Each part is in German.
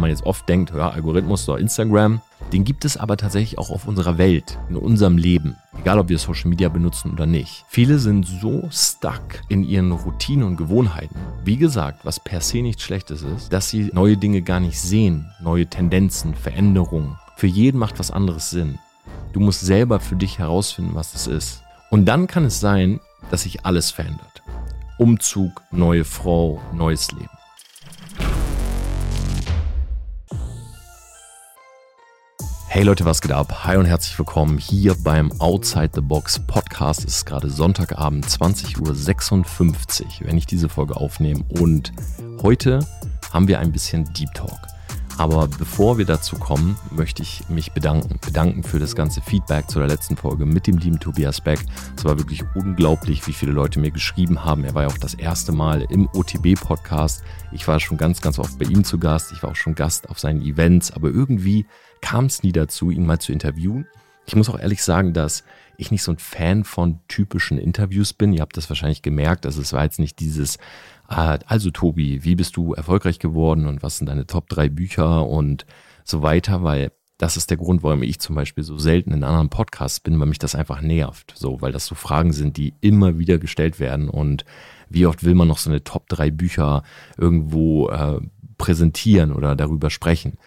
man jetzt oft denkt, ja, Algorithmus oder Instagram, den gibt es aber tatsächlich auch auf unserer Welt, in unserem Leben, egal ob wir Social Media benutzen oder nicht. Viele sind so stuck in ihren Routinen und Gewohnheiten, wie gesagt, was per se nichts Schlechtes ist, dass sie neue Dinge gar nicht sehen, neue Tendenzen, Veränderungen. Für jeden macht was anderes Sinn. Du musst selber für dich herausfinden, was es ist. Und dann kann es sein, dass sich alles verändert. Umzug, neue Frau, neues Leben. Hey Leute, was geht ab? Hi und herzlich willkommen hier beim Outside the Box Podcast. Es ist gerade Sonntagabend 20.56 Uhr, wenn ich diese Folge aufnehme. Und heute haben wir ein bisschen Deep Talk. Aber bevor wir dazu kommen, möchte ich mich bedanken. Bedanken für das ganze Feedback zu der letzten Folge mit dem lieben Tobias Beck. Es war wirklich unglaublich, wie viele Leute mir geschrieben haben. Er war ja auch das erste Mal im OTB-Podcast. Ich war schon ganz, ganz oft bei ihm zu Gast. Ich war auch schon Gast auf seinen Events. Aber irgendwie kam es nie dazu, ihn mal zu interviewen. Ich muss auch ehrlich sagen, dass ich nicht so ein Fan von typischen Interviews bin. Ihr habt das wahrscheinlich gemerkt. Also es war jetzt nicht dieses, ah, also Tobi, wie bist du erfolgreich geworden und was sind deine Top drei Bücher und so weiter, weil das ist der Grund, warum ich zum Beispiel so selten in anderen Podcasts bin, weil mich das einfach nervt. So, weil das so Fragen sind, die immer wieder gestellt werden. Und wie oft will man noch so eine Top drei Bücher irgendwo äh, präsentieren oder darüber sprechen?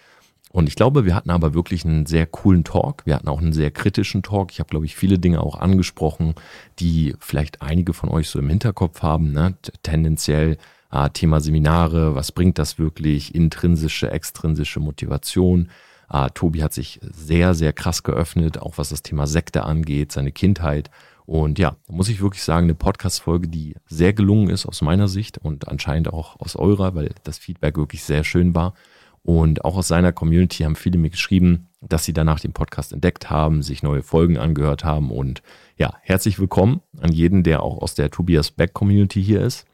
Und ich glaube, wir hatten aber wirklich einen sehr coolen Talk. Wir hatten auch einen sehr kritischen Talk. Ich habe, glaube ich, viele Dinge auch angesprochen, die vielleicht einige von euch so im Hinterkopf haben. Ne? Tendenziell äh, Thema Seminare, was bringt das wirklich? Intrinsische, extrinsische Motivation. Äh, Tobi hat sich sehr, sehr krass geöffnet, auch was das Thema Sekte angeht, seine Kindheit. Und ja, muss ich wirklich sagen, eine Podcast-Folge, die sehr gelungen ist aus meiner Sicht und anscheinend auch aus eurer, weil das Feedback wirklich sehr schön war. Und auch aus seiner Community haben viele mir geschrieben, dass sie danach den Podcast entdeckt haben, sich neue Folgen angehört haben. Und ja, herzlich willkommen an jeden, der auch aus der Tobias Beck Community hier ist.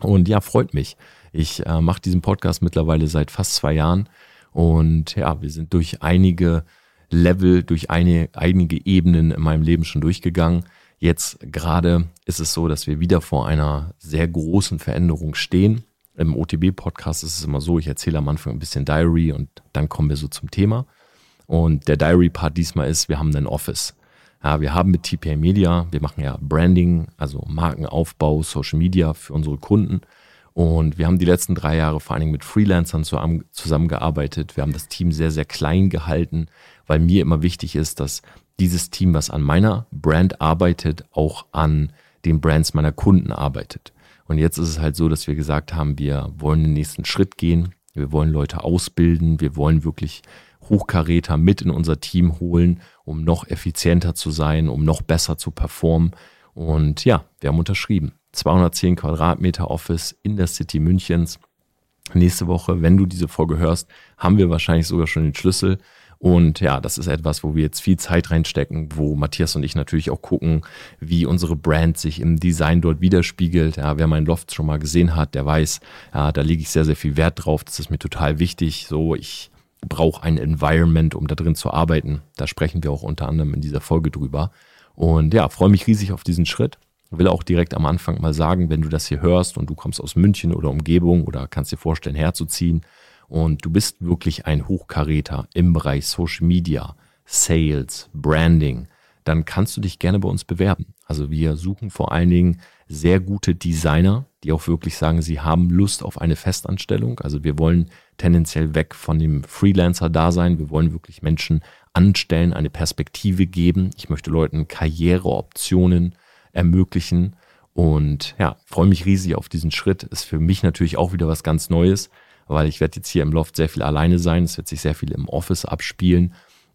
Und ja, freut mich. Ich äh, mache diesen Podcast mittlerweile seit fast zwei Jahren. Und ja, wir sind durch einige Level, durch eine, einige Ebenen in meinem Leben schon durchgegangen. Jetzt gerade ist es so, dass wir wieder vor einer sehr großen Veränderung stehen. Im OTB-Podcast ist es immer so, ich erzähle am Anfang ein bisschen Diary und dann kommen wir so zum Thema. Und der Diary-Part diesmal ist, wir haben ein Office. Ja, wir haben mit TPA Media, wir machen ja Branding, also Markenaufbau, Social Media für unsere Kunden. Und wir haben die letzten drei Jahre vor allen Dingen mit Freelancern zusammengearbeitet. Wir haben das Team sehr, sehr klein gehalten, weil mir immer wichtig ist, dass dieses Team, was an meiner Brand arbeitet, auch an den Brands meiner Kunden arbeitet. Und jetzt ist es halt so, dass wir gesagt haben, wir wollen den nächsten Schritt gehen. Wir wollen Leute ausbilden. Wir wollen wirklich Hochkaräter mit in unser Team holen, um noch effizienter zu sein, um noch besser zu performen. Und ja, wir haben unterschrieben. 210 Quadratmeter Office in der City Münchens. Nächste Woche, wenn du diese Folge hörst, haben wir wahrscheinlich sogar schon den Schlüssel. Und ja, das ist etwas, wo wir jetzt viel Zeit reinstecken, wo Matthias und ich natürlich auch gucken, wie unsere Brand sich im Design dort widerspiegelt. Ja, wer meinen Loft schon mal gesehen hat, der weiß, ja, da lege ich sehr, sehr viel Wert drauf. Das ist mir total wichtig. So, ich brauche ein Environment, um da drin zu arbeiten. Da sprechen wir auch unter anderem in dieser Folge drüber. Und ja, freue mich riesig auf diesen Schritt. Will auch direkt am Anfang mal sagen, wenn du das hier hörst und du kommst aus München oder Umgebung oder kannst dir vorstellen, herzuziehen, und du bist wirklich ein Hochkaräter im Bereich Social Media, Sales, Branding, dann kannst du dich gerne bei uns bewerben. Also wir suchen vor allen Dingen sehr gute Designer, die auch wirklich sagen, sie haben Lust auf eine Festanstellung. Also wir wollen tendenziell weg von dem Freelancer-Dasein. Wir wollen wirklich Menschen anstellen, eine Perspektive geben. Ich möchte Leuten Karriereoptionen ermöglichen. Und ja, freue mich riesig auf diesen Schritt. Ist für mich natürlich auch wieder was ganz Neues weil ich werde jetzt hier im Loft sehr viel alleine sein. Es wird sich sehr viel im Office abspielen.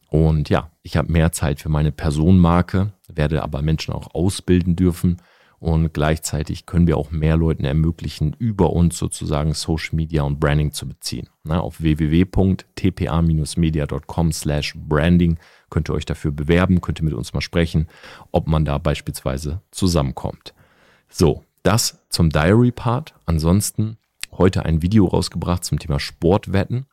Und ja, ich habe mehr Zeit für meine Personenmarke, werde aber Menschen auch ausbilden dürfen. Und gleichzeitig können wir auch mehr Leuten ermöglichen, über uns sozusagen Social Media und Branding zu beziehen. Na, auf www.tpa-media.com slash branding könnt ihr euch dafür bewerben, könnt ihr mit uns mal sprechen, ob man da beispielsweise zusammenkommt. So, das zum Diary-Part. Ansonsten heute ein Video rausgebracht zum Thema Sportwetten.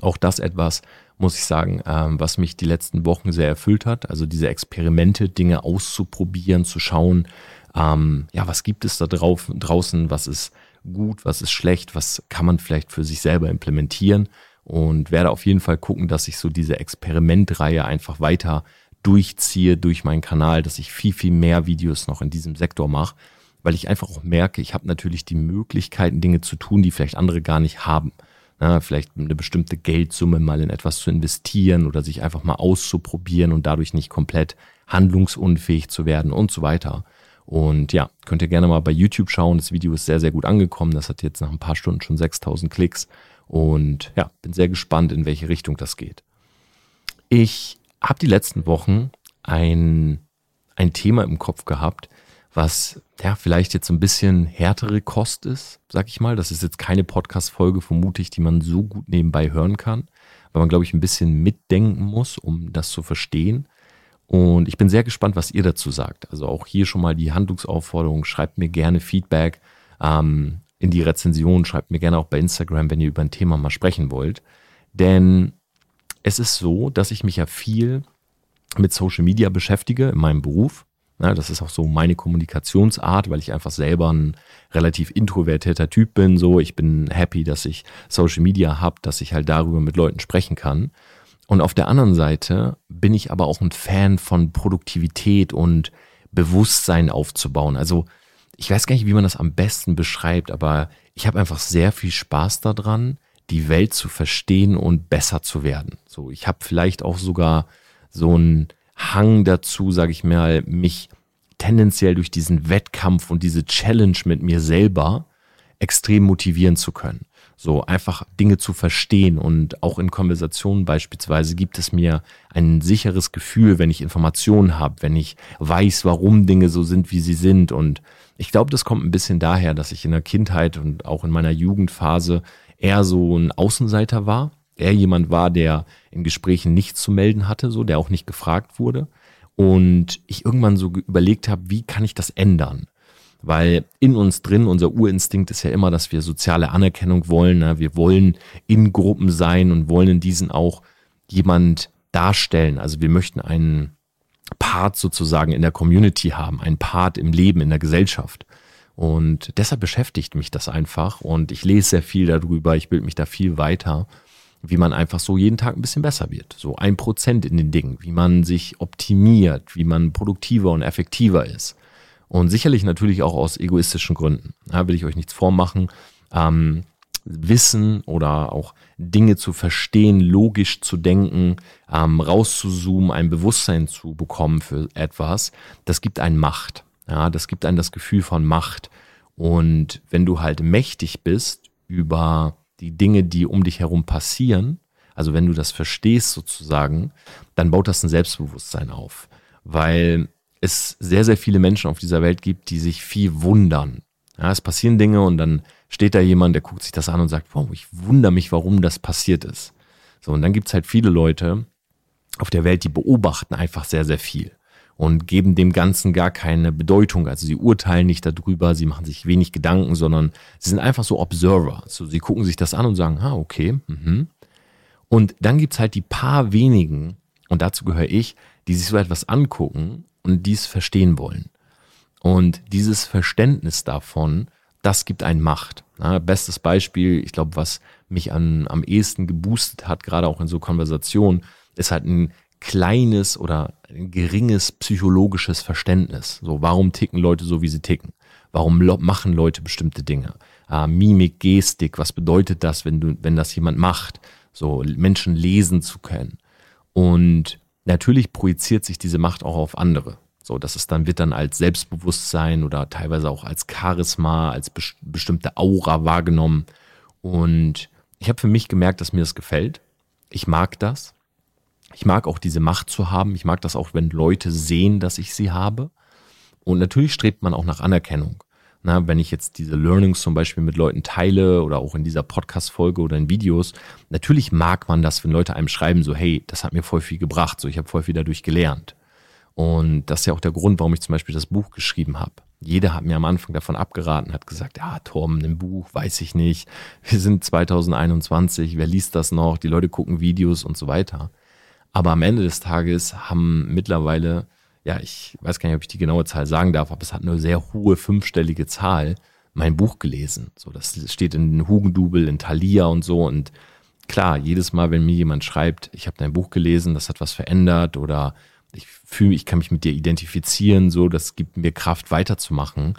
Auch das etwas, muss ich sagen, ähm, was mich die letzten Wochen sehr erfüllt hat. Also diese Experimente, Dinge auszuprobieren, zu schauen, ähm, ja, was gibt es da drauf, draußen, was ist gut, was ist schlecht, was kann man vielleicht für sich selber implementieren. und werde auf jeden Fall gucken, dass ich so diese Experimentreihe einfach weiter durchziehe durch meinen Kanal, dass ich viel, viel mehr Videos noch in diesem Sektor mache, weil ich einfach auch merke, ich habe natürlich die Möglichkeiten, Dinge zu tun, die vielleicht andere gar nicht haben. Na, vielleicht eine bestimmte Geldsumme mal in etwas zu investieren oder sich einfach mal auszuprobieren und dadurch nicht komplett handlungsunfähig zu werden und so weiter. Und ja, könnt ihr gerne mal bei YouTube schauen. Das Video ist sehr, sehr gut angekommen. Das hat jetzt nach ein paar Stunden schon 6000 Klicks. Und ja, bin sehr gespannt, in welche Richtung das geht. Ich habe die letzten Wochen ein, ein Thema im Kopf gehabt, was ja vielleicht jetzt so ein bisschen härtere Kost ist, sag ich mal. Das ist jetzt keine Podcast-Folge, vermute ich, die man so gut nebenbei hören kann, weil man, glaube ich, ein bisschen mitdenken muss, um das zu verstehen. Und ich bin sehr gespannt, was ihr dazu sagt. Also auch hier schon mal die Handlungsaufforderung, schreibt mir gerne Feedback ähm, in die Rezension, schreibt mir gerne auch bei Instagram, wenn ihr über ein Thema mal sprechen wollt. Denn es ist so, dass ich mich ja viel mit Social Media beschäftige in meinem Beruf. Ja, das ist auch so meine Kommunikationsart, weil ich einfach selber ein relativ introvertierter Typ bin. So, ich bin happy, dass ich Social Media habe, dass ich halt darüber mit Leuten sprechen kann. Und auf der anderen Seite bin ich aber auch ein Fan von Produktivität und Bewusstsein aufzubauen. Also ich weiß gar nicht, wie man das am besten beschreibt, aber ich habe einfach sehr viel Spaß daran, die Welt zu verstehen und besser zu werden. So, ich habe vielleicht auch sogar so einen Hang dazu, sage ich mal, mich tendenziell durch diesen Wettkampf und diese Challenge mit mir selber extrem motivieren zu können. So einfach Dinge zu verstehen und auch in Konversationen beispielsweise gibt es mir ein sicheres Gefühl, wenn ich Informationen habe, wenn ich weiß, warum Dinge so sind, wie sie sind. Und ich glaube, das kommt ein bisschen daher, dass ich in der Kindheit und auch in meiner Jugendphase eher so ein Außenseiter war. Er jemand war, der in Gesprächen nichts zu melden hatte, so, der auch nicht gefragt wurde. Und ich irgendwann so überlegt habe, wie kann ich das ändern? Weil in uns drin, unser Urinstinkt ist ja immer, dass wir soziale Anerkennung wollen. Ne? Wir wollen in Gruppen sein und wollen in diesen auch jemand darstellen. Also wir möchten einen Part sozusagen in der Community haben, einen Part im Leben, in der Gesellschaft. Und deshalb beschäftigt mich das einfach und ich lese sehr viel darüber, ich bilde mich da viel weiter, wie man einfach so jeden Tag ein bisschen besser wird. So ein Prozent in den Dingen, wie man sich optimiert, wie man produktiver und effektiver ist. Und sicherlich natürlich auch aus egoistischen Gründen. Da will ich euch nichts vormachen. Ähm, Wissen oder auch Dinge zu verstehen, logisch zu denken, ähm, rauszuzoomen, ein Bewusstsein zu bekommen für etwas, das gibt einen Macht. Ja, das gibt einem das Gefühl von Macht. Und wenn du halt mächtig bist über die Dinge, die um dich herum passieren, also wenn du das verstehst sozusagen, dann baut das ein Selbstbewusstsein auf. Weil es sehr, sehr viele Menschen auf dieser Welt gibt, die sich viel wundern. Ja, es passieren Dinge und dann steht da jemand, der guckt sich das an und sagt, wow, ich wundere mich, warum das passiert ist. So, und dann gibt's halt viele Leute auf der Welt, die beobachten einfach sehr, sehr viel und geben dem Ganzen gar keine Bedeutung. Also sie urteilen nicht darüber, sie machen sich wenig Gedanken, sondern sie sind einfach so Observer. So, sie gucken sich das an und sagen, ah, okay. Mhm. Und dann gibt's halt die paar wenigen, und dazu gehöre ich, die sich so etwas angucken und dies verstehen wollen. Und dieses Verständnis davon, das gibt einen Macht. Ja, bestes Beispiel, ich glaube, was mich an, am ehesten geboostet hat, gerade auch in so Konversationen, ist halt ein kleines oder geringes psychologisches Verständnis. So, warum ticken Leute so, wie sie ticken? Warum machen Leute bestimmte Dinge? Äh, Mimik, Gestik, was bedeutet das, wenn du, wenn das jemand macht? So, Menschen lesen zu können. Und natürlich projiziert sich diese Macht auch auf andere. So, dass es dann wird dann als Selbstbewusstsein oder teilweise auch als Charisma, als be bestimmte Aura wahrgenommen. Und ich habe für mich gemerkt, dass mir das gefällt. Ich mag das. Ich mag auch diese Macht zu haben. Ich mag das auch, wenn Leute sehen, dass ich sie habe. Und natürlich strebt man auch nach Anerkennung. Na, wenn ich jetzt diese Learnings zum Beispiel mit Leuten teile oder auch in dieser Podcast-Folge oder in Videos, natürlich mag man das, wenn Leute einem schreiben, so, hey, das hat mir voll viel gebracht, so, ich habe voll viel dadurch gelernt. Und das ist ja auch der Grund, warum ich zum Beispiel das Buch geschrieben habe. Jeder hat mir am Anfang davon abgeraten, hat gesagt, ja, Torben, ein Buch, weiß ich nicht. Wir sind 2021, wer liest das noch? Die Leute gucken Videos und so weiter. Aber am Ende des Tages haben mittlerweile ja, ich weiß gar nicht, ob ich die genaue Zahl sagen darf, aber es hat eine sehr hohe fünfstellige Zahl, mein Buch gelesen. So, das steht in Hugendubel, in Thalia und so. Und klar, jedes Mal, wenn mir jemand schreibt, ich habe dein Buch gelesen, das hat was verändert oder ich fühle, ich kann mich mit dir identifizieren, so, das gibt mir Kraft weiterzumachen,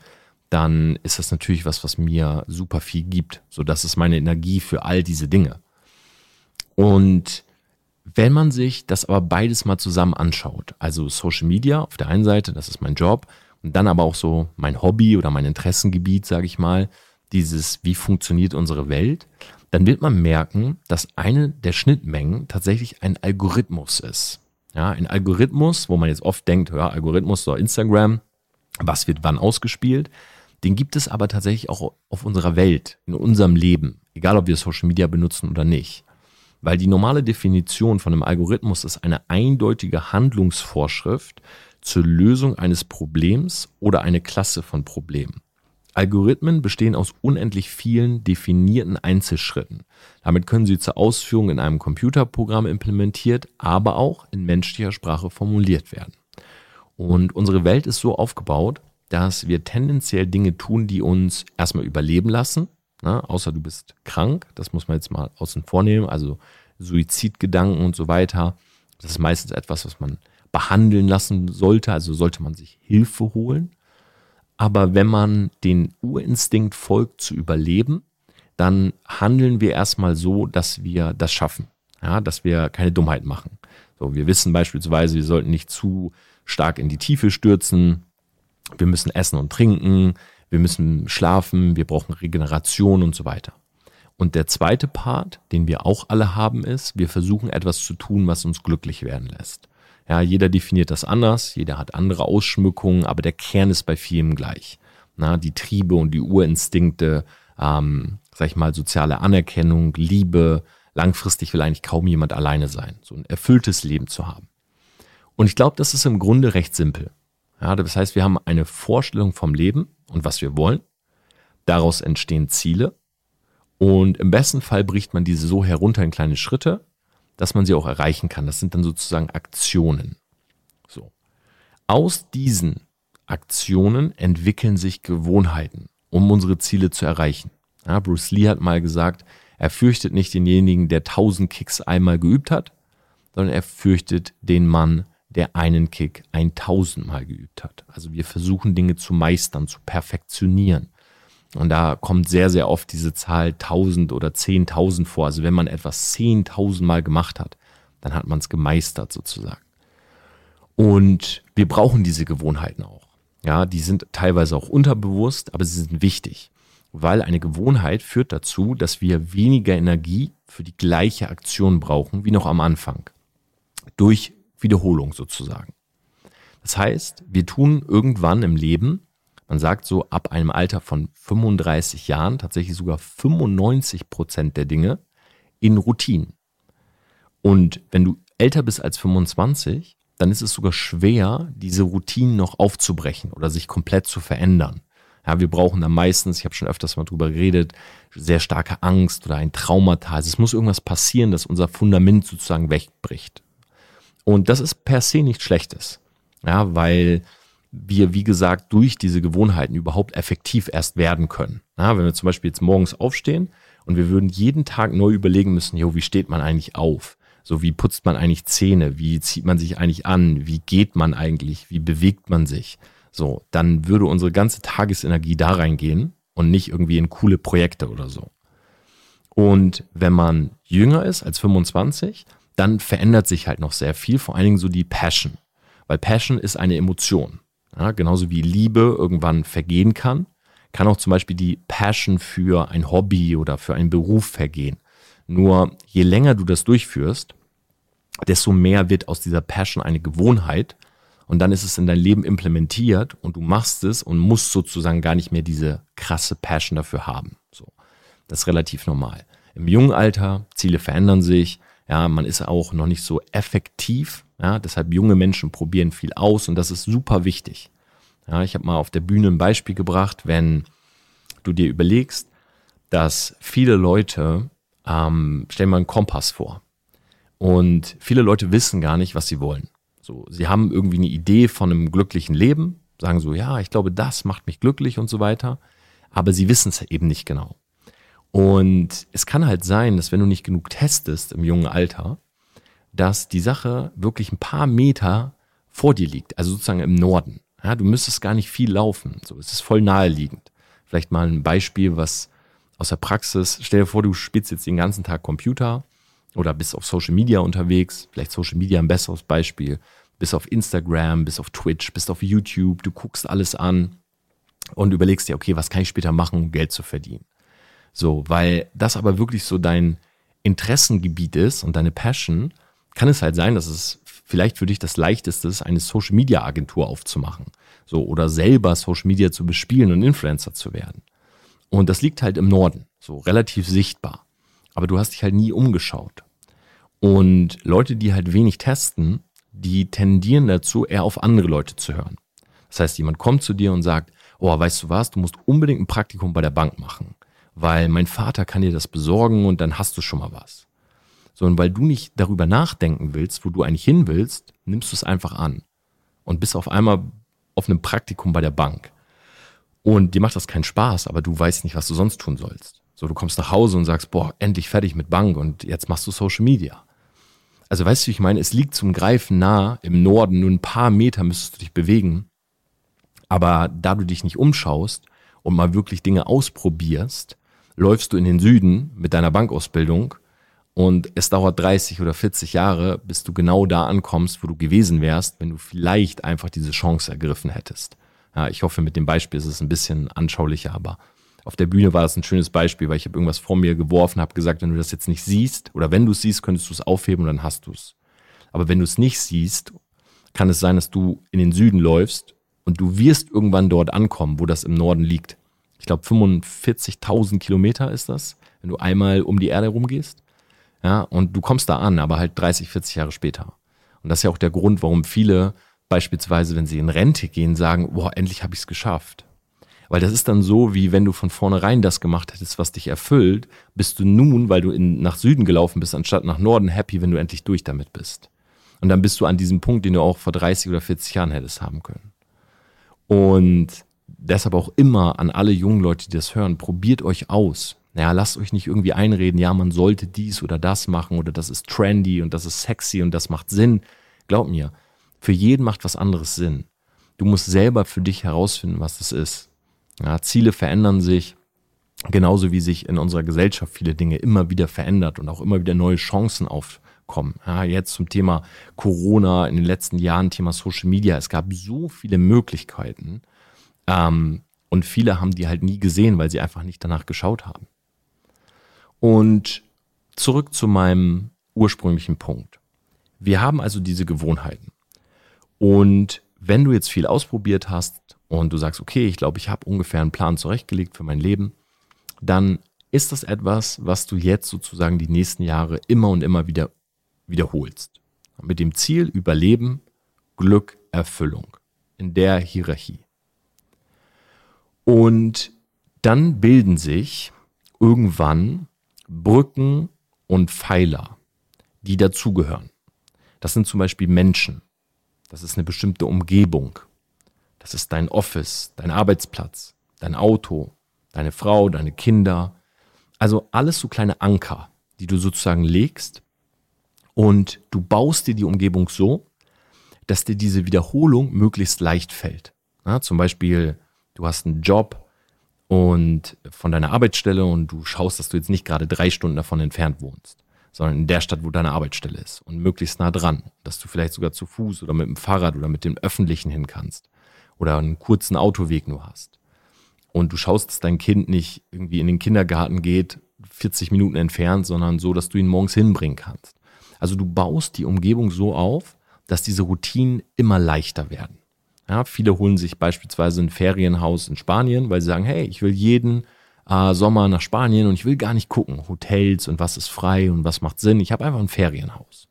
dann ist das natürlich was, was mir super viel gibt. So, das ist meine Energie für all diese Dinge. Und wenn man sich das aber beides mal zusammen anschaut, also Social Media auf der einen Seite, das ist mein Job, und dann aber auch so mein Hobby oder mein Interessengebiet, sage ich mal, dieses, wie funktioniert unsere Welt, dann wird man merken, dass eine der Schnittmengen tatsächlich ein Algorithmus ist. Ja, ein Algorithmus, wo man jetzt oft denkt, ja, Algorithmus, so Instagram, was wird wann ausgespielt, den gibt es aber tatsächlich auch auf unserer Welt, in unserem Leben, egal ob wir Social Media benutzen oder nicht. Weil die normale Definition von einem Algorithmus ist eine eindeutige Handlungsvorschrift zur Lösung eines Problems oder eine Klasse von Problemen. Algorithmen bestehen aus unendlich vielen definierten Einzelschritten. Damit können sie zur Ausführung in einem Computerprogramm implementiert, aber auch in menschlicher Sprache formuliert werden. Und unsere Welt ist so aufgebaut, dass wir tendenziell Dinge tun, die uns erstmal überleben lassen, ne? außer du bist krank, das muss man jetzt mal außen vornehmen, also Suizidgedanken und so weiter. Das ist meistens etwas, was man behandeln lassen sollte, also sollte man sich Hilfe holen. Aber wenn man den Urinstinkt folgt zu überleben, dann handeln wir erstmal so, dass wir das schaffen. Ja, dass wir keine Dummheit machen. So, wir wissen beispielsweise, wir sollten nicht zu stark in die Tiefe stürzen. Wir müssen essen und trinken. Wir müssen schlafen. Wir brauchen Regeneration und so weiter. Und der zweite Part, den wir auch alle haben, ist, wir versuchen etwas zu tun, was uns glücklich werden lässt. Ja, jeder definiert das anders, jeder hat andere Ausschmückungen, aber der Kern ist bei vielen gleich. Na, die Triebe und die Urinstinkte, ähm, sag ich mal, soziale Anerkennung, Liebe, langfristig will eigentlich kaum jemand alleine sein, so ein erfülltes Leben zu haben. Und ich glaube, das ist im Grunde recht simpel. Ja, das heißt, wir haben eine Vorstellung vom Leben und was wir wollen. Daraus entstehen Ziele. Und im besten Fall bricht man diese so herunter in kleine Schritte dass man sie auch erreichen kann. Das sind dann sozusagen Aktionen. So. Aus diesen Aktionen entwickeln sich Gewohnheiten, um unsere Ziele zu erreichen. Ja, Bruce Lee hat mal gesagt, er fürchtet nicht denjenigen, der tausend Kicks einmal geübt hat, sondern er fürchtet den Mann, der einen Kick ein tausendmal geübt hat. Also wir versuchen Dinge zu meistern, zu perfektionieren. Und da kommt sehr, sehr oft diese Zahl 1000 oder 10.000 vor. Also wenn man etwas 10.000 Mal gemacht hat, dann hat man es gemeistert sozusagen. Und wir brauchen diese Gewohnheiten auch. Ja, die sind teilweise auch unterbewusst, aber sie sind wichtig, weil eine Gewohnheit führt dazu, dass wir weniger Energie für die gleiche Aktion brauchen wie noch am Anfang. Durch Wiederholung sozusagen. Das heißt, wir tun irgendwann im Leben man sagt so ab einem Alter von 35 Jahren tatsächlich sogar 95 Prozent der Dinge in Routinen. Und wenn du älter bist als 25, dann ist es sogar schwer, diese Routinen noch aufzubrechen oder sich komplett zu verändern. Ja, wir brauchen da meistens, ich habe schon öfters mal drüber geredet, sehr starke Angst oder ein Traumata. Also es muss irgendwas passieren, dass unser Fundament sozusagen wegbricht. Und das ist per se nichts Schlechtes. Ja, weil wir, wie gesagt, durch diese Gewohnheiten überhaupt effektiv erst werden können. Ja, wenn wir zum Beispiel jetzt morgens aufstehen und wir würden jeden Tag neu überlegen müssen, jo, wie steht man eigentlich auf? So, wie putzt man eigentlich Zähne? Wie zieht man sich eigentlich an? Wie geht man eigentlich? Wie bewegt man sich? So, dann würde unsere ganze Tagesenergie da reingehen und nicht irgendwie in coole Projekte oder so. Und wenn man jünger ist als 25, dann verändert sich halt noch sehr viel, vor allen Dingen so die Passion. Weil Passion ist eine Emotion. Ja, genauso wie Liebe irgendwann vergehen kann, kann auch zum Beispiel die Passion für ein Hobby oder für einen Beruf vergehen. Nur je länger du das durchführst, desto mehr wird aus dieser Passion eine Gewohnheit und dann ist es in dein Leben implementiert und du machst es und musst sozusagen gar nicht mehr diese krasse Passion dafür haben. So, das ist relativ normal. Im jungen Alter, Ziele verändern sich, ja, man ist auch noch nicht so effektiv ja, deshalb junge Menschen probieren viel aus und das ist super wichtig. Ja, ich habe mal auf der Bühne ein Beispiel gebracht, wenn du dir überlegst, dass viele Leute, ähm, stell mal einen Kompass vor und viele Leute wissen gar nicht, was sie wollen. So, sie haben irgendwie eine Idee von einem glücklichen Leben, sagen so, ja, ich glaube, das macht mich glücklich und so weiter, aber sie wissen es eben nicht genau. Und es kann halt sein, dass wenn du nicht genug testest im jungen Alter, dass die Sache wirklich ein paar Meter vor dir liegt, also sozusagen im Norden. Ja, du müsstest gar nicht viel laufen. So, es ist voll naheliegend. Vielleicht mal ein Beispiel, was aus der Praxis. Stell dir vor, du spielst jetzt den ganzen Tag Computer oder bist auf Social Media unterwegs. Vielleicht Social Media ein besseres Beispiel. Bist auf Instagram, bist auf Twitch, bist auf YouTube. Du guckst alles an und überlegst dir, okay, was kann ich später machen, um Geld zu verdienen? So, weil das aber wirklich so dein Interessengebiet ist und deine Passion, kann es halt sein, dass es vielleicht für dich das leichteste ist, eine Social Media Agentur aufzumachen. So, oder selber Social Media zu bespielen und Influencer zu werden. Und das liegt halt im Norden, so relativ sichtbar. Aber du hast dich halt nie umgeschaut. Und Leute, die halt wenig testen, die tendieren dazu, eher auf andere Leute zu hören. Das heißt, jemand kommt zu dir und sagt, oh, weißt du was, du musst unbedingt ein Praktikum bei der Bank machen, weil mein Vater kann dir das besorgen und dann hast du schon mal was sondern weil du nicht darüber nachdenken willst, wo du eigentlich hin willst, nimmst du es einfach an und bist auf einmal auf einem Praktikum bei der Bank. Und dir macht das keinen Spaß, aber du weißt nicht, was du sonst tun sollst. So, du kommst nach Hause und sagst, boah, endlich fertig mit Bank und jetzt machst du Social Media. Also weißt du, ich meine, es liegt zum Greifen nah im Norden, nur ein paar Meter müsstest du dich bewegen. Aber da du dich nicht umschaust und mal wirklich Dinge ausprobierst, läufst du in den Süden mit deiner Bankausbildung und es dauert 30 oder 40 Jahre, bis du genau da ankommst, wo du gewesen wärst, wenn du vielleicht einfach diese Chance ergriffen hättest. Ja, ich hoffe, mit dem Beispiel ist es ein bisschen anschaulicher, aber auf der Bühne war das ein schönes Beispiel, weil ich habe irgendwas vor mir geworfen, habe gesagt, wenn du das jetzt nicht siehst oder wenn du es siehst, könntest du es aufheben und dann hast du es. Aber wenn du es nicht siehst, kann es sein, dass du in den Süden läufst und du wirst irgendwann dort ankommen, wo das im Norden liegt. Ich glaube, 45.000 Kilometer ist das, wenn du einmal um die Erde rumgehst. Ja, und du kommst da an, aber halt 30, 40 Jahre später. Und das ist ja auch der Grund, warum viele beispielsweise, wenn sie in Rente gehen, sagen, boah, endlich habe ich es geschafft. Weil das ist dann so, wie wenn du von vornherein das gemacht hättest, was dich erfüllt, bist du nun, weil du in, nach Süden gelaufen bist, anstatt nach Norden, happy, wenn du endlich durch damit bist. Und dann bist du an diesem Punkt, den du auch vor 30 oder 40 Jahren hättest haben können. Und deshalb auch immer an alle jungen Leute, die das hören, probiert euch aus naja, lasst euch nicht irgendwie einreden, ja, man sollte dies oder das machen oder das ist trendy und das ist sexy und das macht Sinn. Glaub mir, für jeden macht was anderes Sinn. Du musst selber für dich herausfinden, was das ist. Ja, Ziele verändern sich, genauso wie sich in unserer Gesellschaft viele Dinge immer wieder verändert und auch immer wieder neue Chancen aufkommen. Ja, jetzt zum Thema Corona, in den letzten Jahren Thema Social Media. Es gab so viele Möglichkeiten ähm, und viele haben die halt nie gesehen, weil sie einfach nicht danach geschaut haben. Und zurück zu meinem ursprünglichen Punkt. Wir haben also diese Gewohnheiten. Und wenn du jetzt viel ausprobiert hast und du sagst, okay, ich glaube, ich habe ungefähr einen Plan zurechtgelegt für mein Leben, dann ist das etwas, was du jetzt sozusagen die nächsten Jahre immer und immer wieder wiederholst. Mit dem Ziel Überleben, Glück, Erfüllung. In der Hierarchie. Und dann bilden sich irgendwann Brücken und Pfeiler, die dazugehören. Das sind zum Beispiel Menschen. Das ist eine bestimmte Umgebung. Das ist dein Office, dein Arbeitsplatz, dein Auto, deine Frau, deine Kinder. Also alles so kleine Anker, die du sozusagen legst und du baust dir die Umgebung so, dass dir diese Wiederholung möglichst leicht fällt. Ja, zum Beispiel, du hast einen Job, und von deiner Arbeitsstelle und du schaust, dass du jetzt nicht gerade drei Stunden davon entfernt wohnst, sondern in der Stadt, wo deine Arbeitsstelle ist und möglichst nah dran, dass du vielleicht sogar zu Fuß oder mit dem Fahrrad oder mit dem Öffentlichen hin kannst oder einen kurzen Autoweg nur hast. Und du schaust, dass dein Kind nicht irgendwie in den Kindergarten geht, 40 Minuten entfernt, sondern so, dass du ihn morgens hinbringen kannst. Also du baust die Umgebung so auf, dass diese Routinen immer leichter werden. Ja, viele holen sich beispielsweise ein Ferienhaus in Spanien, weil sie sagen, hey, ich will jeden äh, Sommer nach Spanien und ich will gar nicht gucken, Hotels und was ist frei und was macht Sinn. Ich habe einfach ein Ferienhaus.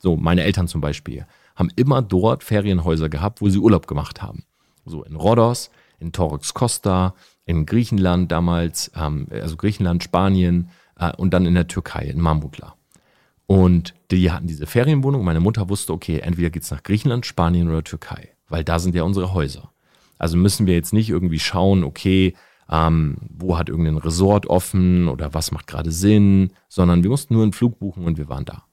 So, meine Eltern zum Beispiel haben immer dort Ferienhäuser gehabt, wo sie Urlaub gemacht haben. So in Rhodos, in Torres Costa, in Griechenland damals, ähm, also Griechenland, Spanien äh, und dann in der Türkei, in Mamutla. Und die hatten diese Ferienwohnung. Meine Mutter wusste, okay, entweder geht's nach Griechenland, Spanien oder Türkei weil da sind ja unsere Häuser. Also müssen wir jetzt nicht irgendwie schauen, okay, ähm, wo hat irgendein Resort offen oder was macht gerade Sinn, sondern wir mussten nur einen Flug buchen und wir waren da.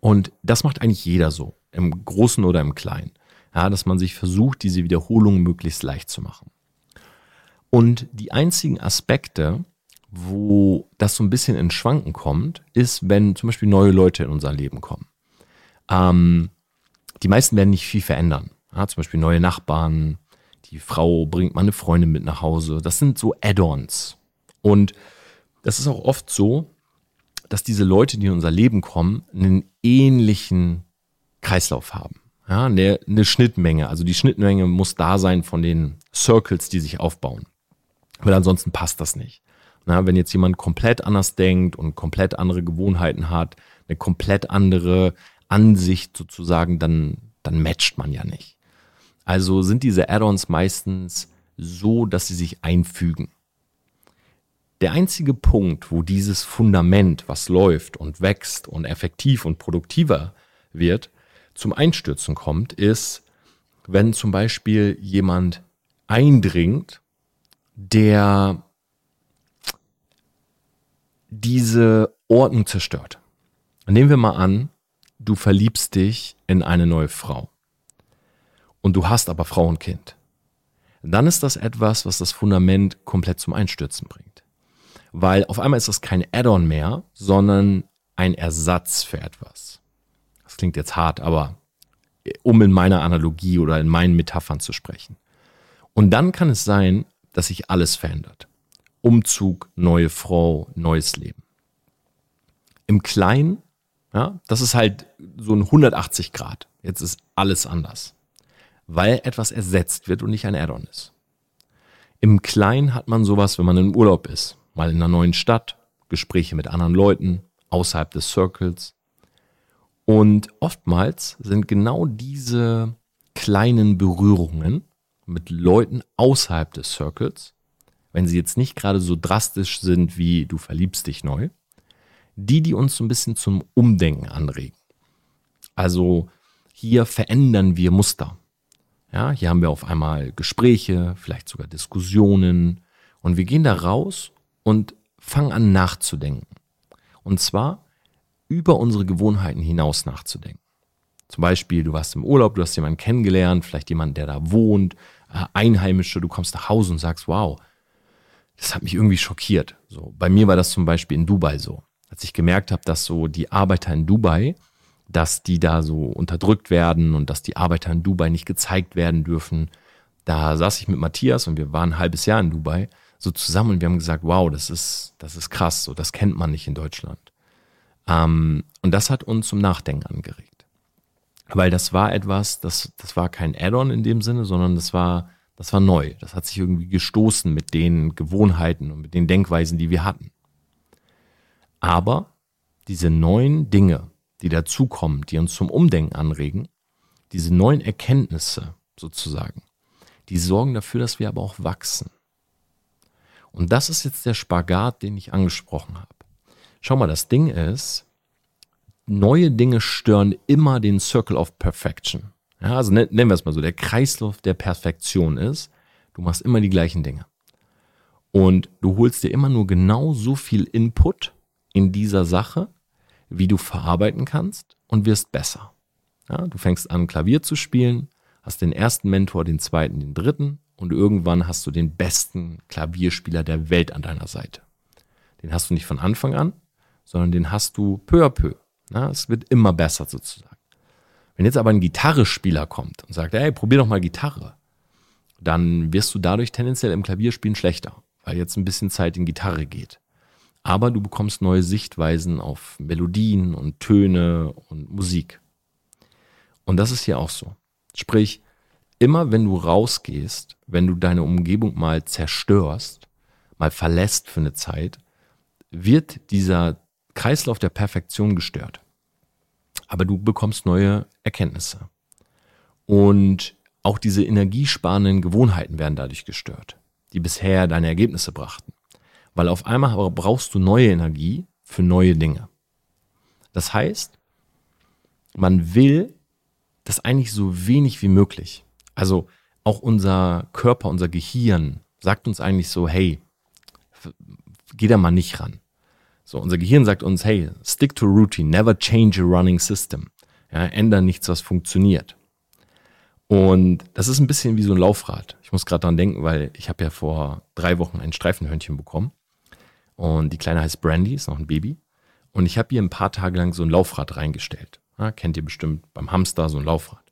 Und das macht eigentlich jeder so, im Großen oder im Kleinen. Ja, dass man sich versucht, diese Wiederholung möglichst leicht zu machen. Und die einzigen Aspekte, wo das so ein bisschen in Schwanken kommt, ist, wenn zum Beispiel neue Leute in unser Leben kommen. Ähm, die meisten werden nicht viel verändern. Ja, zum Beispiel neue Nachbarn, die Frau bringt mal eine Freundin mit nach Hause. Das sind so Add-ons. Und das ist auch oft so, dass diese Leute, die in unser Leben kommen, einen ähnlichen Kreislauf haben. Ja, eine, eine Schnittmenge. Also die Schnittmenge muss da sein von den Circles, die sich aufbauen. Weil ansonsten passt das nicht. Na, wenn jetzt jemand komplett anders denkt und komplett andere Gewohnheiten hat, eine komplett andere Ansicht sozusagen, dann, dann matcht man ja nicht. Also sind diese Add-ons meistens so, dass sie sich einfügen. Der einzige Punkt, wo dieses Fundament, was läuft und wächst und effektiv und produktiver wird, zum Einstürzen kommt, ist, wenn zum Beispiel jemand eindringt, der diese Ordnung zerstört. Nehmen wir mal an, du verliebst dich in eine neue Frau und du hast aber Frau und Kind, dann ist das etwas, was das Fundament komplett zum Einstürzen bringt. Weil auf einmal ist das kein Add-on mehr, sondern ein Ersatz für etwas. Das klingt jetzt hart, aber um in meiner Analogie oder in meinen Metaphern zu sprechen. Und dann kann es sein, dass sich alles verändert. Umzug, neue Frau, neues Leben. Im Kleinen, ja, das ist halt so ein 180 Grad. Jetzt ist alles anders weil etwas ersetzt wird und nicht ein Add-on ist. Im Kleinen hat man sowas, wenn man im Urlaub ist, mal in einer neuen Stadt, Gespräche mit anderen Leuten, außerhalb des Circles. Und oftmals sind genau diese kleinen Berührungen mit Leuten außerhalb des Circles, wenn sie jetzt nicht gerade so drastisch sind wie du verliebst dich neu, die, die uns so ein bisschen zum Umdenken anregen. Also hier verändern wir Muster. Ja, hier haben wir auf einmal Gespräche, vielleicht sogar Diskussionen und wir gehen da raus und fangen an nachzudenken. Und zwar über unsere Gewohnheiten hinaus nachzudenken. Zum Beispiel, du warst im Urlaub, du hast jemanden kennengelernt, vielleicht jemanden, der da wohnt, äh, Einheimische, du kommst nach Hause und sagst, wow, das hat mich irgendwie schockiert. So, bei mir war das zum Beispiel in Dubai so. Ich gemerkt habe, dass so die Arbeiter in Dubai dass die da so unterdrückt werden und dass die Arbeiter in Dubai nicht gezeigt werden dürfen. Da saß ich mit Matthias und wir waren ein halbes Jahr in Dubai so zusammen und wir haben gesagt, wow, das ist, das ist krass, so das kennt man nicht in Deutschland. Ähm, und das hat uns zum Nachdenken angeregt. Weil das war etwas, das, das war kein Add-on in dem Sinne, sondern das war, das war neu. Das hat sich irgendwie gestoßen mit den Gewohnheiten und mit den Denkweisen, die wir hatten. Aber diese neuen Dinge, die dazukommen, die uns zum Umdenken anregen, diese neuen Erkenntnisse sozusagen, die sorgen dafür, dass wir aber auch wachsen. Und das ist jetzt der Spagat, den ich angesprochen habe. Schau mal, das Ding ist, neue Dinge stören immer den Circle of Perfection. Ja, also nennen wir es mal so, der Kreislauf der Perfektion ist, du machst immer die gleichen Dinge. Und du holst dir immer nur genau so viel Input in dieser Sache, wie du verarbeiten kannst und wirst besser. Ja, du fängst an, Klavier zu spielen, hast den ersten Mentor, den zweiten, den dritten und irgendwann hast du den besten Klavierspieler der Welt an deiner Seite. Den hast du nicht von Anfang an, sondern den hast du peu à peu. Ja, es wird immer besser sozusagen. Wenn jetzt aber ein Gitarrespieler kommt und sagt, hey, probier doch mal Gitarre, dann wirst du dadurch tendenziell im Klavierspielen schlechter, weil jetzt ein bisschen Zeit in Gitarre geht aber du bekommst neue Sichtweisen auf Melodien und Töne und Musik. Und das ist hier auch so. Sprich, immer wenn du rausgehst, wenn du deine Umgebung mal zerstörst, mal verlässt für eine Zeit, wird dieser Kreislauf der Perfektion gestört. Aber du bekommst neue Erkenntnisse. Und auch diese energiesparenden Gewohnheiten werden dadurch gestört, die bisher deine Ergebnisse brachten. Weil auf einmal brauchst du neue Energie für neue Dinge. Das heißt, man will das eigentlich so wenig wie möglich. Also auch unser Körper, unser Gehirn sagt uns eigentlich so, hey, geh da mal nicht ran. So, unser Gehirn sagt uns, hey, stick to routine, never change a running system. Ja, ändern nichts, was funktioniert. Und das ist ein bisschen wie so ein Laufrad. Ich muss gerade dran denken, weil ich habe ja vor drei Wochen ein Streifenhörnchen bekommen. Und die Kleine heißt Brandy, ist noch ein Baby. Und ich habe ihr ein paar Tage lang so ein Laufrad reingestellt. Ja, kennt ihr bestimmt beim Hamster so ein Laufrad.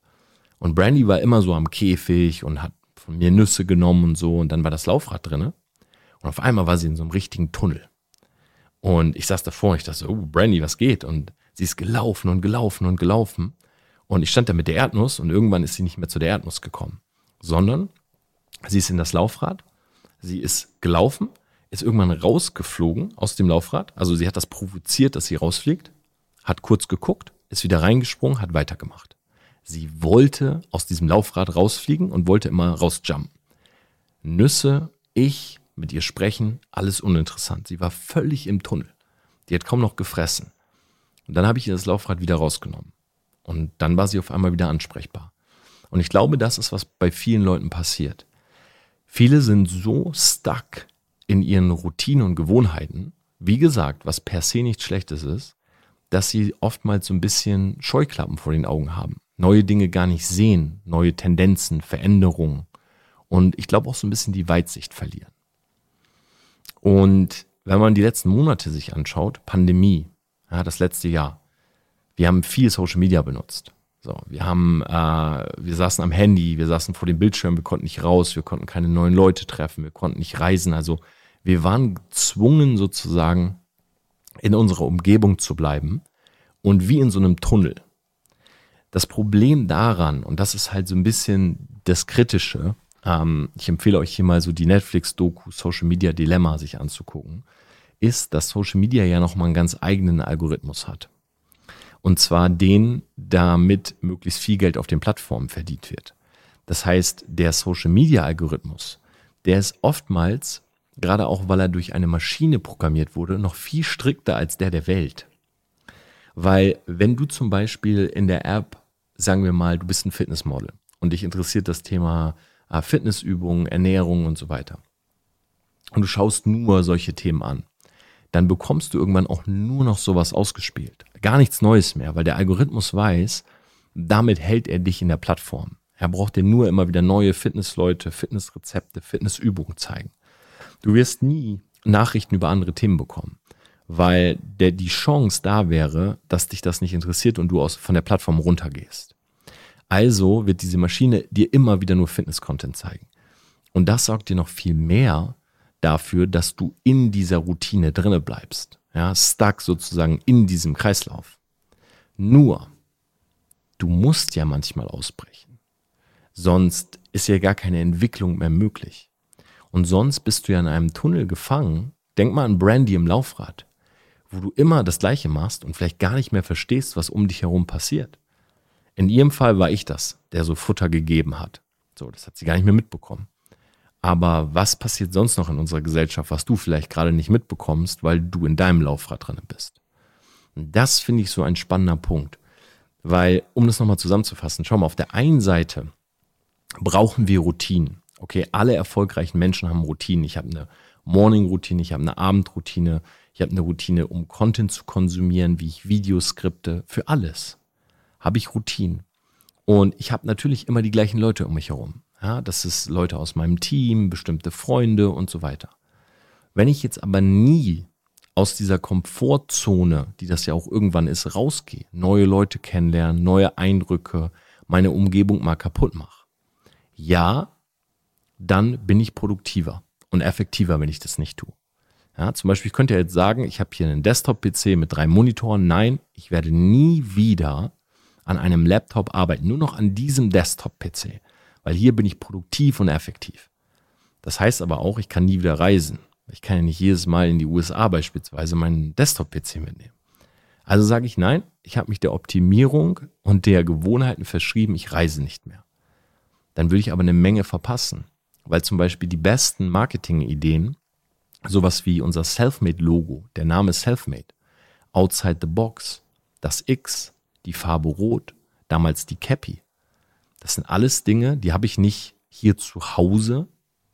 Und Brandy war immer so am Käfig und hat von mir Nüsse genommen und so. Und dann war das Laufrad drinne. Und auf einmal war sie in so einem richtigen Tunnel. Und ich saß davor und ich dachte so, oh, Brandy, was geht? Und sie ist gelaufen und gelaufen und gelaufen. Und ich stand da mit der Erdnuss und irgendwann ist sie nicht mehr zu der Erdnuss gekommen, sondern sie ist in das Laufrad, sie ist gelaufen, ist irgendwann rausgeflogen aus dem Laufrad. Also sie hat das provoziert, dass sie rausfliegt, hat kurz geguckt, ist wieder reingesprungen, hat weitergemacht. Sie wollte aus diesem Laufrad rausfliegen und wollte immer rausjumpen. Nüsse, ich, mit ihr sprechen, alles uninteressant. Sie war völlig im Tunnel. Die hat kaum noch gefressen. Und dann habe ich ihr das Laufrad wieder rausgenommen. Und dann war sie auf einmal wieder ansprechbar. Und ich glaube, das ist, was bei vielen Leuten passiert. Viele sind so stuck in ihren Routinen und Gewohnheiten, wie gesagt, was per se nichts Schlechtes ist, dass sie oftmals so ein bisschen Scheuklappen vor den Augen haben, neue Dinge gar nicht sehen, neue Tendenzen, Veränderungen und ich glaube auch so ein bisschen die Weitsicht verlieren. Und wenn man die letzten Monate sich anschaut, Pandemie, ja, das letzte Jahr, wir haben viel Social Media benutzt. So, wir haben, äh, wir saßen am Handy, wir saßen vor dem Bildschirm, wir konnten nicht raus, wir konnten keine neuen Leute treffen, wir konnten nicht reisen. Also wir waren gezwungen sozusagen in unserer Umgebung zu bleiben und wie in so einem Tunnel. Das Problem daran, und das ist halt so ein bisschen das Kritische, ähm, ich empfehle euch hier mal so die Netflix-Doku Social Media Dilemma sich anzugucken, ist, dass Social Media ja nochmal einen ganz eigenen Algorithmus hat. Und zwar den, damit möglichst viel Geld auf den Plattformen verdient wird. Das heißt, der Social Media Algorithmus, der ist oftmals, gerade auch weil er durch eine Maschine programmiert wurde, noch viel strikter als der der Welt. Weil wenn du zum Beispiel in der App, sagen wir mal, du bist ein Fitnessmodel und dich interessiert das Thema äh, Fitnessübungen, Ernährung und so weiter. Und du schaust nur solche Themen an dann bekommst du irgendwann auch nur noch sowas ausgespielt. Gar nichts Neues mehr, weil der Algorithmus weiß, damit hält er dich in der Plattform. Er braucht dir nur immer wieder neue Fitnessleute, Fitnessrezepte, Fitnessübungen zeigen. Du wirst nie Nachrichten über andere Themen bekommen, weil der, die Chance da wäre, dass dich das nicht interessiert und du aus, von der Plattform runtergehst. Also wird diese Maschine dir immer wieder nur Fitness-Content zeigen. Und das sorgt dir noch viel mehr dafür, dass du in dieser Routine drinne bleibst. Ja, stuck sozusagen in diesem Kreislauf. Nur, du musst ja manchmal ausbrechen. Sonst ist ja gar keine Entwicklung mehr möglich. Und sonst bist du ja in einem Tunnel gefangen. Denk mal an Brandy im Laufrad, wo du immer das Gleiche machst und vielleicht gar nicht mehr verstehst, was um dich herum passiert. In ihrem Fall war ich das, der so Futter gegeben hat. So, das hat sie gar nicht mehr mitbekommen. Aber was passiert sonst noch in unserer Gesellschaft, was du vielleicht gerade nicht mitbekommst, weil du in deinem Laufrad drin bist? Und das finde ich so ein spannender Punkt. Weil, um das nochmal zusammenzufassen, schau mal, auf der einen Seite brauchen wir Routinen. Okay, alle erfolgreichen Menschen haben Routinen. Ich habe eine Morning-Routine, ich habe eine Abendroutine, ich habe eine Routine, um Content zu konsumieren, wie ich Videos skripte. Für alles habe ich Routinen. Und ich habe natürlich immer die gleichen Leute um mich herum. Ja, das ist Leute aus meinem Team, bestimmte Freunde und so weiter. Wenn ich jetzt aber nie aus dieser Komfortzone, die das ja auch irgendwann ist, rausgehe, neue Leute kennenlernen, neue Eindrücke, meine Umgebung mal kaputt mache, ja, dann bin ich produktiver und effektiver, wenn ich das nicht tue. Ja, zum Beispiel, ich könnte ja jetzt sagen, ich habe hier einen Desktop-PC mit drei Monitoren. Nein, ich werde nie wieder an einem Laptop arbeiten, nur noch an diesem Desktop-PC weil hier bin ich produktiv und effektiv. Das heißt aber auch, ich kann nie wieder reisen. Ich kann ja nicht jedes Mal in die USA beispielsweise meinen Desktop-PC mitnehmen. Also sage ich nein, ich habe mich der Optimierung und der Gewohnheiten verschrieben, ich reise nicht mehr. Dann würde ich aber eine Menge verpassen, weil zum Beispiel die besten Marketing-Ideen, sowas wie unser Selfmade-Logo, der Name Selfmade, Outside the Box, das X, die Farbe Rot, damals die Cappy, das sind alles Dinge, die habe ich nicht hier zu Hause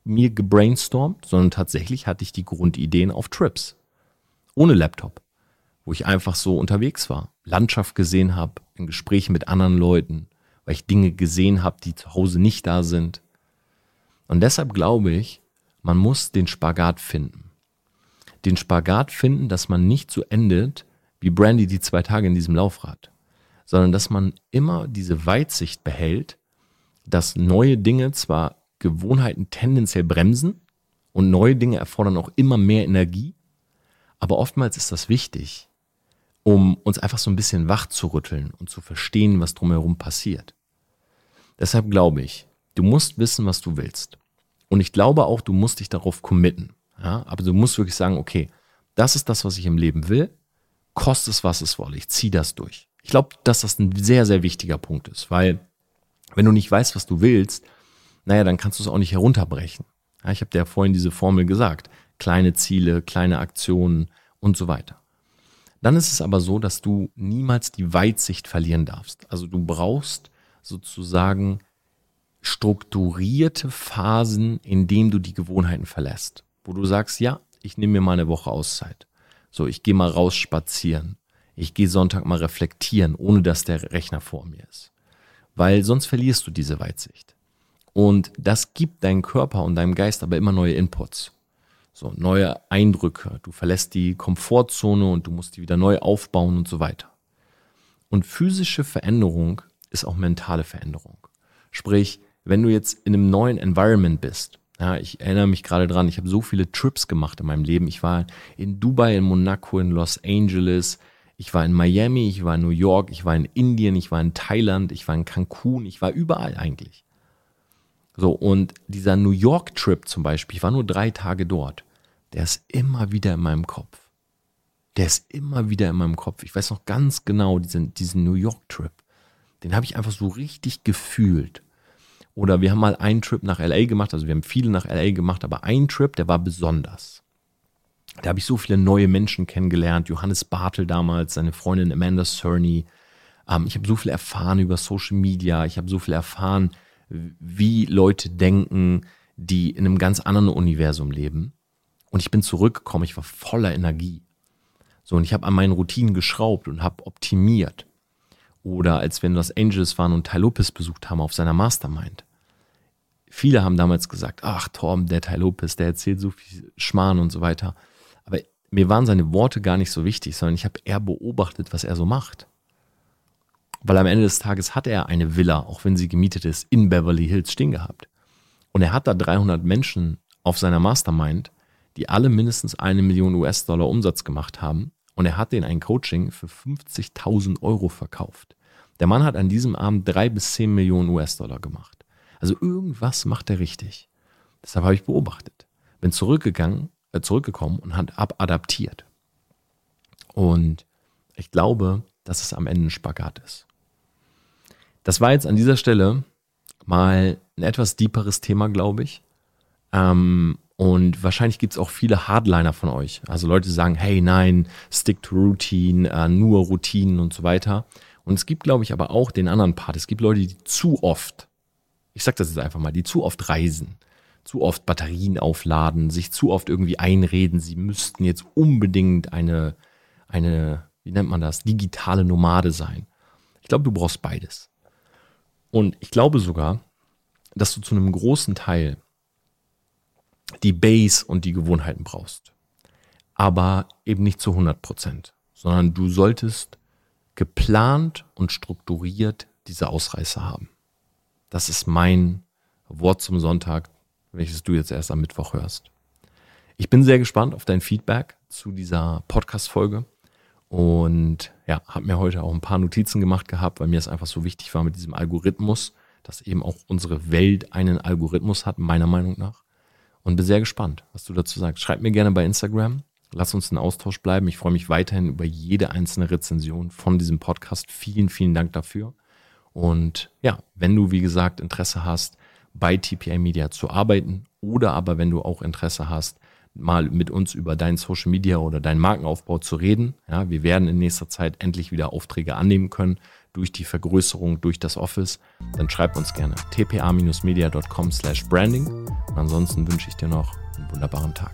mir gebrainstormt, sondern tatsächlich hatte ich die Grundideen auf Trips. Ohne Laptop. Wo ich einfach so unterwegs war. Landschaft gesehen habe, in Gesprächen mit anderen Leuten, weil ich Dinge gesehen habe, die zu Hause nicht da sind. Und deshalb glaube ich, man muss den Spagat finden. Den Spagat finden, dass man nicht so endet wie Brandy die zwei Tage in diesem Laufrad, sondern dass man immer diese Weitsicht behält, dass neue Dinge zwar Gewohnheiten tendenziell bremsen und neue Dinge erfordern auch immer mehr Energie, aber oftmals ist das wichtig, um uns einfach so ein bisschen wach zu rütteln und zu verstehen, was drumherum passiert. Deshalb glaube ich, du musst wissen, was du willst. Und ich glaube auch, du musst dich darauf committen. Ja? Aber du musst wirklich sagen, okay, das ist das, was ich im Leben will. Koste es, was es wolle. Ich ziehe das durch. Ich glaube, dass das ein sehr, sehr wichtiger Punkt ist, weil wenn du nicht weißt, was du willst, naja, dann kannst du es auch nicht herunterbrechen. Ja, ich habe dir ja vorhin diese Formel gesagt. Kleine Ziele, kleine Aktionen und so weiter. Dann ist es aber so, dass du niemals die Weitsicht verlieren darfst. Also du brauchst sozusagen strukturierte Phasen, in denen du die Gewohnheiten verlässt. Wo du sagst, ja, ich nehme mir mal eine Woche Auszeit. So, ich gehe mal raus spazieren. Ich gehe Sonntag mal reflektieren, ohne dass der Rechner vor mir ist. Weil sonst verlierst du diese Weitsicht. Und das gibt deinem Körper und deinem Geist aber immer neue Inputs. So, neue Eindrücke. Du verlässt die Komfortzone und du musst die wieder neu aufbauen und so weiter. Und physische Veränderung ist auch mentale Veränderung. Sprich, wenn du jetzt in einem neuen Environment bist, ja, ich erinnere mich gerade dran, ich habe so viele Trips gemacht in meinem Leben. Ich war in Dubai, in Monaco, in Los Angeles, ich war in Miami, ich war in New York, ich war in Indien, ich war in Thailand, ich war in Cancun, ich war überall eigentlich. So, und dieser New York-Trip zum Beispiel, ich war nur drei Tage dort, der ist immer wieder in meinem Kopf. Der ist immer wieder in meinem Kopf. Ich weiß noch ganz genau diesen, diesen New York-Trip. Den habe ich einfach so richtig gefühlt. Oder wir haben mal einen Trip nach LA gemacht, also wir haben viele nach LA gemacht, aber ein Trip, der war besonders. Da habe ich so viele neue Menschen kennengelernt. Johannes Bartel damals, seine Freundin Amanda Cerny. Ähm, ich habe so viel erfahren über Social Media. Ich habe so viel erfahren, wie Leute denken, die in einem ganz anderen Universum leben. Und ich bin zurückgekommen, ich war voller Energie. So, und ich habe an meinen Routinen geschraubt und habe optimiert. Oder als wir in Los Angeles waren und Ty Lopez besucht haben auf seiner Mastermind. Viele haben damals gesagt, ach Torben, der Ty Lopez, der erzählt so viel Schmarrn und so weiter. Aber mir waren seine Worte gar nicht so wichtig, sondern ich habe eher beobachtet, was er so macht. Weil am Ende des Tages hat er eine Villa, auch wenn sie gemietet ist, in Beverly Hills stehen gehabt. Und er hat da 300 Menschen auf seiner Mastermind, die alle mindestens eine Million US-Dollar Umsatz gemacht haben. Und er hat denen ein Coaching für 50.000 Euro verkauft. Der Mann hat an diesem Abend drei bis zehn Millionen US-Dollar gemacht. Also irgendwas macht er richtig. Deshalb habe ich beobachtet. Bin zurückgegangen, äh, zurückgekommen und hat abadaptiert. Und ich glaube, dass es am Ende ein Spagat ist. Das war jetzt an dieser Stelle mal ein etwas deeperes Thema, glaube ich. Ähm, und wahrscheinlich gibt es auch viele Hardliner von euch. Also Leute, die sagen, hey, nein, stick to routine, äh, nur Routinen und so weiter. Und es gibt, glaube ich, aber auch den anderen Part. Es gibt Leute, die zu oft, ich sage das jetzt einfach mal, die zu oft reisen, zu oft Batterien aufladen, sich zu oft irgendwie einreden, sie müssten jetzt unbedingt eine, eine, wie nennt man das, digitale Nomade sein. Ich glaube, du brauchst beides. Und ich glaube sogar, dass du zu einem großen Teil die Base und die Gewohnheiten brauchst. Aber eben nicht zu 100 Prozent, sondern du solltest geplant und strukturiert diese Ausreißer haben. Das ist mein Wort zum Sonntag, welches du jetzt erst am Mittwoch hörst. Ich bin sehr gespannt auf dein Feedback zu dieser Podcast-Folge und ja, habe mir heute auch ein paar Notizen gemacht gehabt, weil mir es einfach so wichtig war mit diesem Algorithmus, dass eben auch unsere Welt einen Algorithmus hat, meiner Meinung nach. Und bin sehr gespannt, was du dazu sagst. Schreib mir gerne bei Instagram Lass uns in Austausch bleiben. Ich freue mich weiterhin über jede einzelne Rezension von diesem Podcast. Vielen, vielen Dank dafür. Und ja, wenn du, wie gesagt, Interesse hast, bei TPA Media zu arbeiten oder aber wenn du auch Interesse hast, mal mit uns über deinen Social Media oder deinen Markenaufbau zu reden. Ja, wir werden in nächster Zeit endlich wieder Aufträge annehmen können durch die Vergrößerung, durch das Office. Dann schreib uns gerne tpa-media.com slash branding. Ansonsten wünsche ich dir noch einen wunderbaren Tag.